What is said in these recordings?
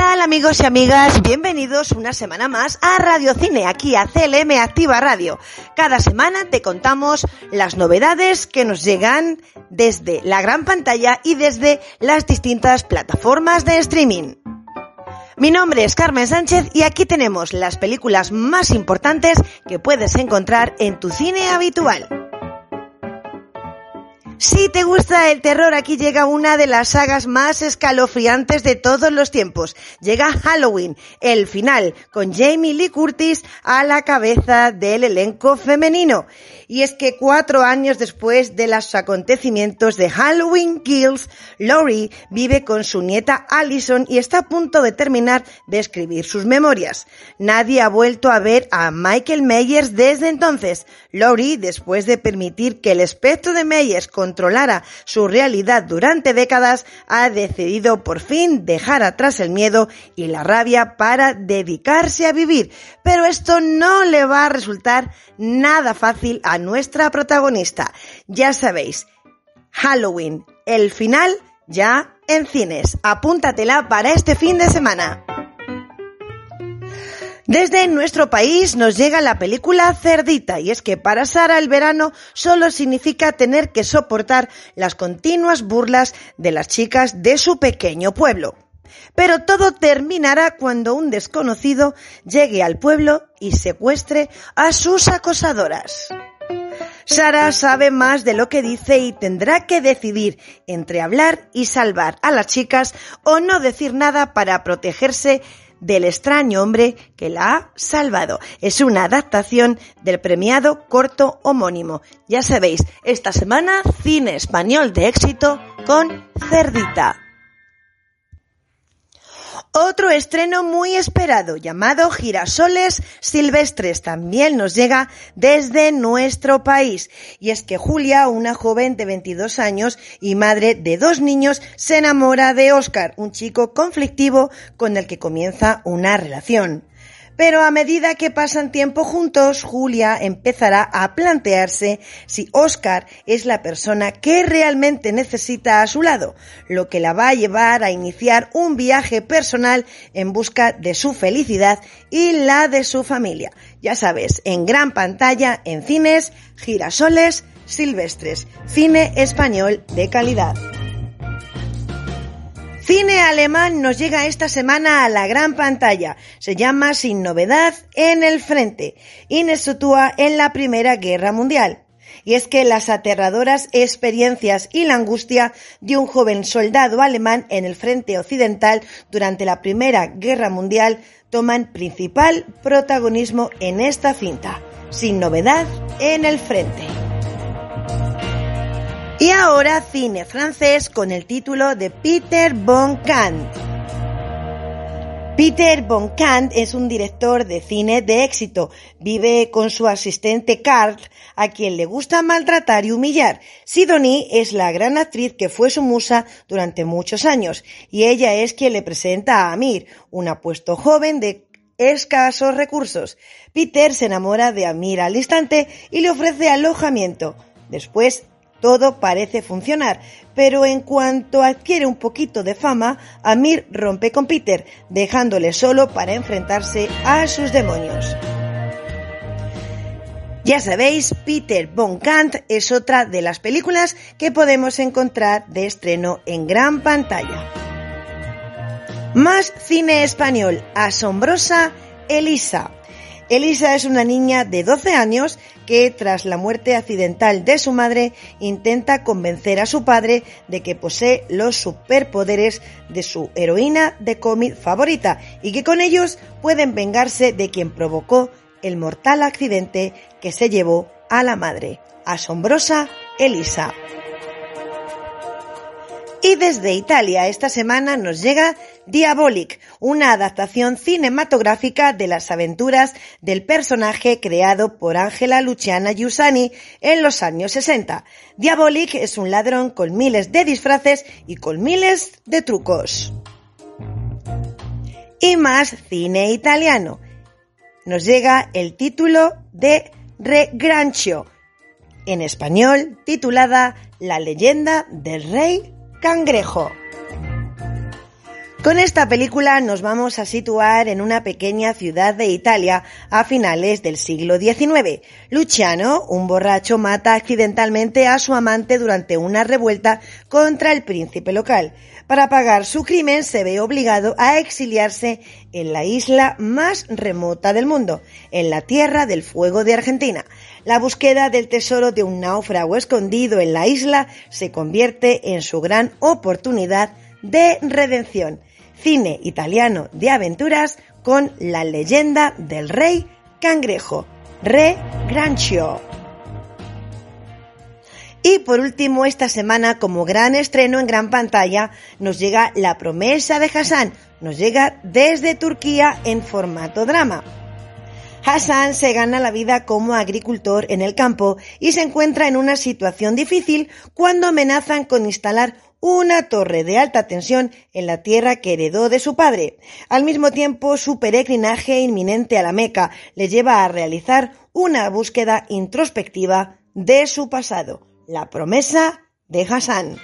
Tal amigos y amigas? Bienvenidos una semana más a Radio Cine, aquí a CLM Activa Radio. Cada semana te contamos las novedades que nos llegan desde la gran pantalla y desde las distintas plataformas de streaming. Mi nombre es Carmen Sánchez y aquí tenemos las películas más importantes que puedes encontrar en tu cine habitual. Si te gusta el terror, aquí llega una de las sagas más escalofriantes de todos los tiempos. Llega Halloween, el final, con Jamie Lee Curtis a la cabeza del elenco femenino. Y es que cuatro años después de los acontecimientos de Halloween Kills, Laurie vive con su nieta Allison y está a punto de terminar de escribir sus memorias. Nadie ha vuelto a ver a Michael Myers desde entonces. Laurie, después de permitir que el espectro de Myers controlara su realidad durante décadas, ha decidido por fin dejar atrás el miedo y la rabia para dedicarse a vivir. Pero esto no le va a resultar nada fácil a nuestra protagonista. Ya sabéis, Halloween, el final ya en cines. Apúntatela para este fin de semana. Desde nuestro país nos llega la película Cerdita y es que para Sara el verano solo significa tener que soportar las continuas burlas de las chicas de su pequeño pueblo. Pero todo terminará cuando un desconocido llegue al pueblo y secuestre a sus acosadoras. Sara sabe más de lo que dice y tendrá que decidir entre hablar y salvar a las chicas o no decir nada para protegerse del extraño hombre que la ha salvado. Es una adaptación del premiado corto homónimo. Ya sabéis, esta semana cine español de éxito con Cerdita. Otro estreno muy esperado llamado Girasoles Silvestres también nos llega desde nuestro país. Y es que Julia, una joven de 22 años y madre de dos niños, se enamora de Oscar, un chico conflictivo con el que comienza una relación. Pero a medida que pasan tiempo juntos, Julia empezará a plantearse si Oscar es la persona que realmente necesita a su lado, lo que la va a llevar a iniciar un viaje personal en busca de su felicidad y la de su familia. Ya sabes, en gran pantalla, en cines, girasoles silvestres, cine español de calidad. Cine alemán nos llega esta semana a la gran pantalla. Se llama Sin novedad en el frente y nos sitúa en la Primera Guerra Mundial. Y es que las aterradoras experiencias y la angustia de un joven soldado alemán en el frente occidental durante la Primera Guerra Mundial toman principal protagonismo en esta cinta. Sin novedad en el frente. Y ahora cine francés con el título de Peter von Kant. Peter von Kant es un director de cine de éxito. Vive con su asistente Carl, a quien le gusta maltratar y humillar. Sidonie es la gran actriz que fue su musa durante muchos años, y ella es quien le presenta a Amir, un apuesto joven de escasos recursos. Peter se enamora de Amir al instante y le ofrece alojamiento. Después todo parece funcionar, pero en cuanto adquiere un poquito de fama, Amir rompe con Peter, dejándole solo para enfrentarse a sus demonios. Ya sabéis, Peter von Kant es otra de las películas que podemos encontrar de estreno en gran pantalla. Más cine español, asombrosa Elisa. Elisa es una niña de 12 años que tras la muerte accidental de su madre intenta convencer a su padre de que posee los superpoderes de su heroína de cómic favorita y que con ellos pueden vengarse de quien provocó el mortal accidente que se llevó a la madre. Asombrosa Elisa. Y desde Italia esta semana nos llega Diabolic, una adaptación cinematográfica de las aventuras del personaje creado por Angela Luciana Giussani en los años 60. Diabolic es un ladrón con miles de disfraces y con miles de trucos. Y más cine italiano. Nos llega el título de Re Grancio, en español titulada La leyenda del rey Cangrejo. Con esta película nos vamos a situar en una pequeña ciudad de Italia a finales del siglo XIX. Luciano, un borracho, mata accidentalmente a su amante durante una revuelta contra el príncipe local. Para pagar su crimen se ve obligado a exiliarse en la isla más remota del mundo, en la Tierra del Fuego de Argentina. La búsqueda del tesoro de un náufrago escondido en la isla se convierte en su gran oportunidad de redención. Cine italiano de aventuras con la leyenda del rey cangrejo, Re Grancio. Y por último, esta semana, como gran estreno en gran pantalla, nos llega La promesa de Hassan. Nos llega desde Turquía en formato drama. Hassan se gana la vida como agricultor en el campo y se encuentra en una situación difícil cuando amenazan con instalar una torre de alta tensión en la tierra que heredó de su padre. Al mismo tiempo, su peregrinaje inminente a la Meca le lleva a realizar una búsqueda introspectiva de su pasado, la promesa de Hassan.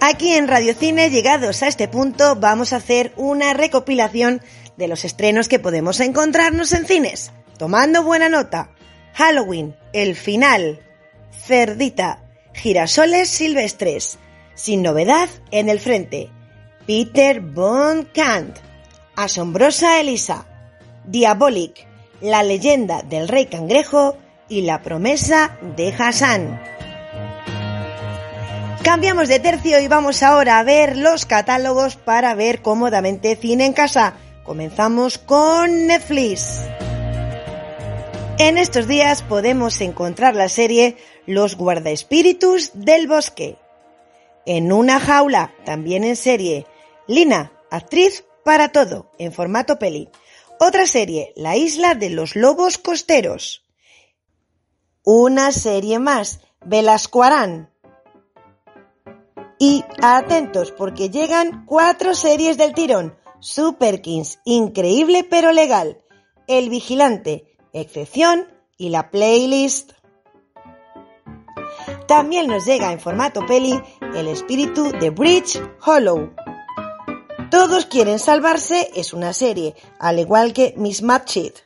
Aquí en Radio Cine, llegados a este punto, vamos a hacer una recopilación de los estrenos que podemos encontrarnos en cines. Tomando buena nota. Halloween, el final. Cerdita, girasoles silvestres. Sin novedad en el frente. Peter Von Kant. Asombrosa Elisa. Diabolic, la leyenda del rey cangrejo y la promesa de Hassan. Cambiamos de tercio y vamos ahora a ver los catálogos para ver cómodamente cine en casa. Comenzamos con Netflix. En estos días podemos encontrar la serie Los guardaespíritus del bosque. En una jaula, también en serie, Lina, actriz para todo, en formato peli. Otra serie, La isla de los lobos costeros. Una serie más, Velascoarán. Y atentos porque llegan cuatro series del tirón. Superkins, increíble pero legal, El Vigilante, excepción y la playlist. También nos llega en formato peli El espíritu de Bridge Hollow. Todos quieren salvarse es una serie, al igual que Miss Matchit.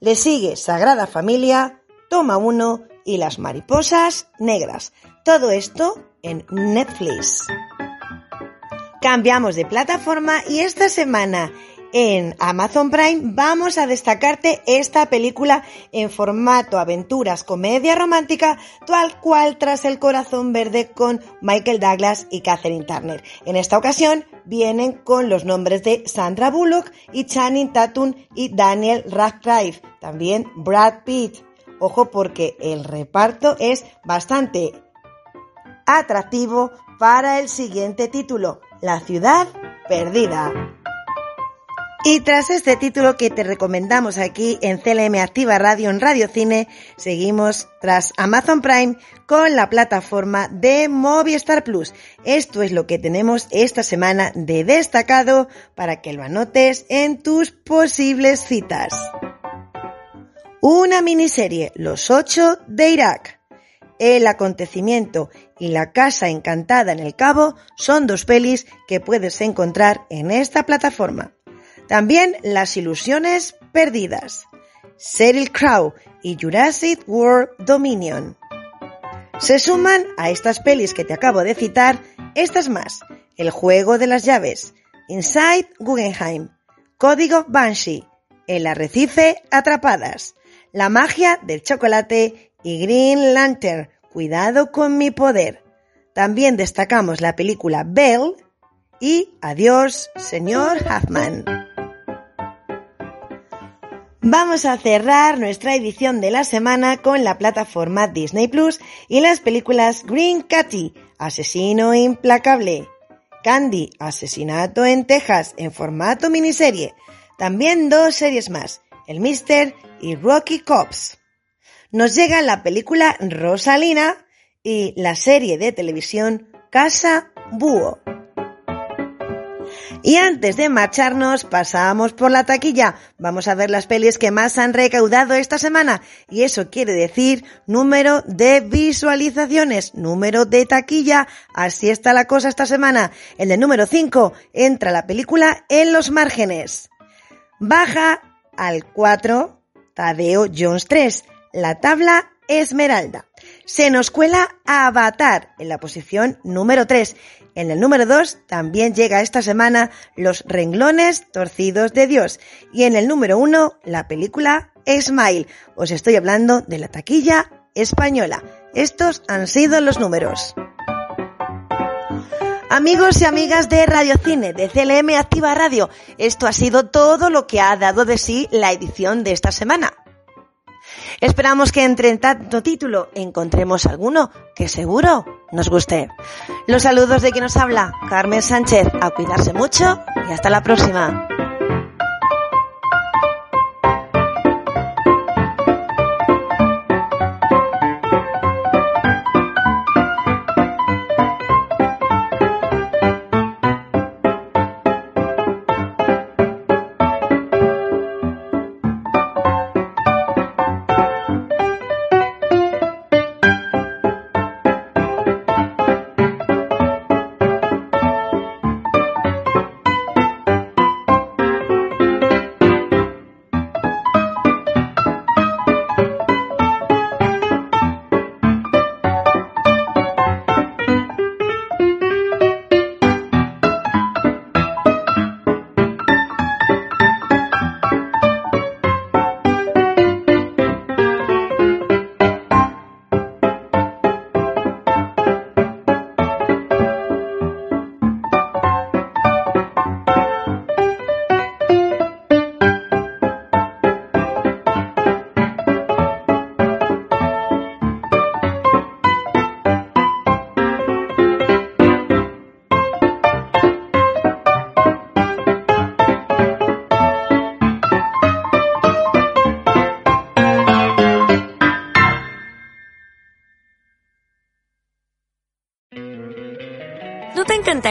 Le sigue Sagrada Familia, Toma Uno y Las Mariposas Negras. Todo esto en Netflix. Cambiamos de plataforma y esta semana en Amazon Prime vamos a destacarte esta película en formato aventuras, comedia romántica, tal cual tras el corazón verde con Michael Douglas y Catherine Turner. En esta ocasión vienen con los nombres de Sandra Bullock y Channing Tatum y Daniel Radcliffe, también Brad Pitt. Ojo porque el reparto es bastante atractivo para el siguiente título, La ciudad perdida. Y tras este título que te recomendamos aquí en CLM Activa Radio en Radio Cine, seguimos tras Amazon Prime con la plataforma de Movistar Plus. Esto es lo que tenemos esta semana de destacado para que lo anotes en tus posibles citas. Una miniserie, Los ocho de Irak. El acontecimiento y La Casa Encantada en el Cabo son dos pelis que puedes encontrar en esta plataforma. También Las Ilusiones Perdidas, Cyril Crow y Jurassic World Dominion. Se suman a estas pelis que te acabo de citar estas más. El juego de las llaves, Inside Guggenheim, Código Banshee, El arrecife Atrapadas, La magia del chocolate y Green Lantern, Cuidado con mi poder. También destacamos la película Belle y Adiós, señor Huffman. Vamos a cerrar nuestra edición de la semana con la plataforma Disney Plus y las películas Green Catty, Asesino Implacable, Candy, Asesinato en Texas en formato miniserie. También dos series más, El Mister y Rocky Cops. Nos llega la película Rosalina y la serie de televisión Casa Búho. Y antes de marcharnos, pasamos por la taquilla. Vamos a ver las pelis que más han recaudado esta semana. Y eso quiere decir número de visualizaciones, número de taquilla. Así está la cosa esta semana. En el número 5 entra la película En los márgenes. Baja al 4 Tadeo Jones 3. La tabla Esmeralda. Se nos cuela Avatar en la posición número 3 en el número 2 también llega esta semana Los renglones torcidos de Dios. Y en el número 1 la película Smile. Os estoy hablando de la taquilla española. Estos han sido los números. Amigos y amigas de Radio Cine, de CLM Activa Radio, esto ha sido todo lo que ha dado de sí la edición de esta semana. Esperamos que entre tanto título encontremos alguno que seguro nos guste. Los saludos de quien nos habla, Carmen Sánchez, a cuidarse mucho y hasta la próxima.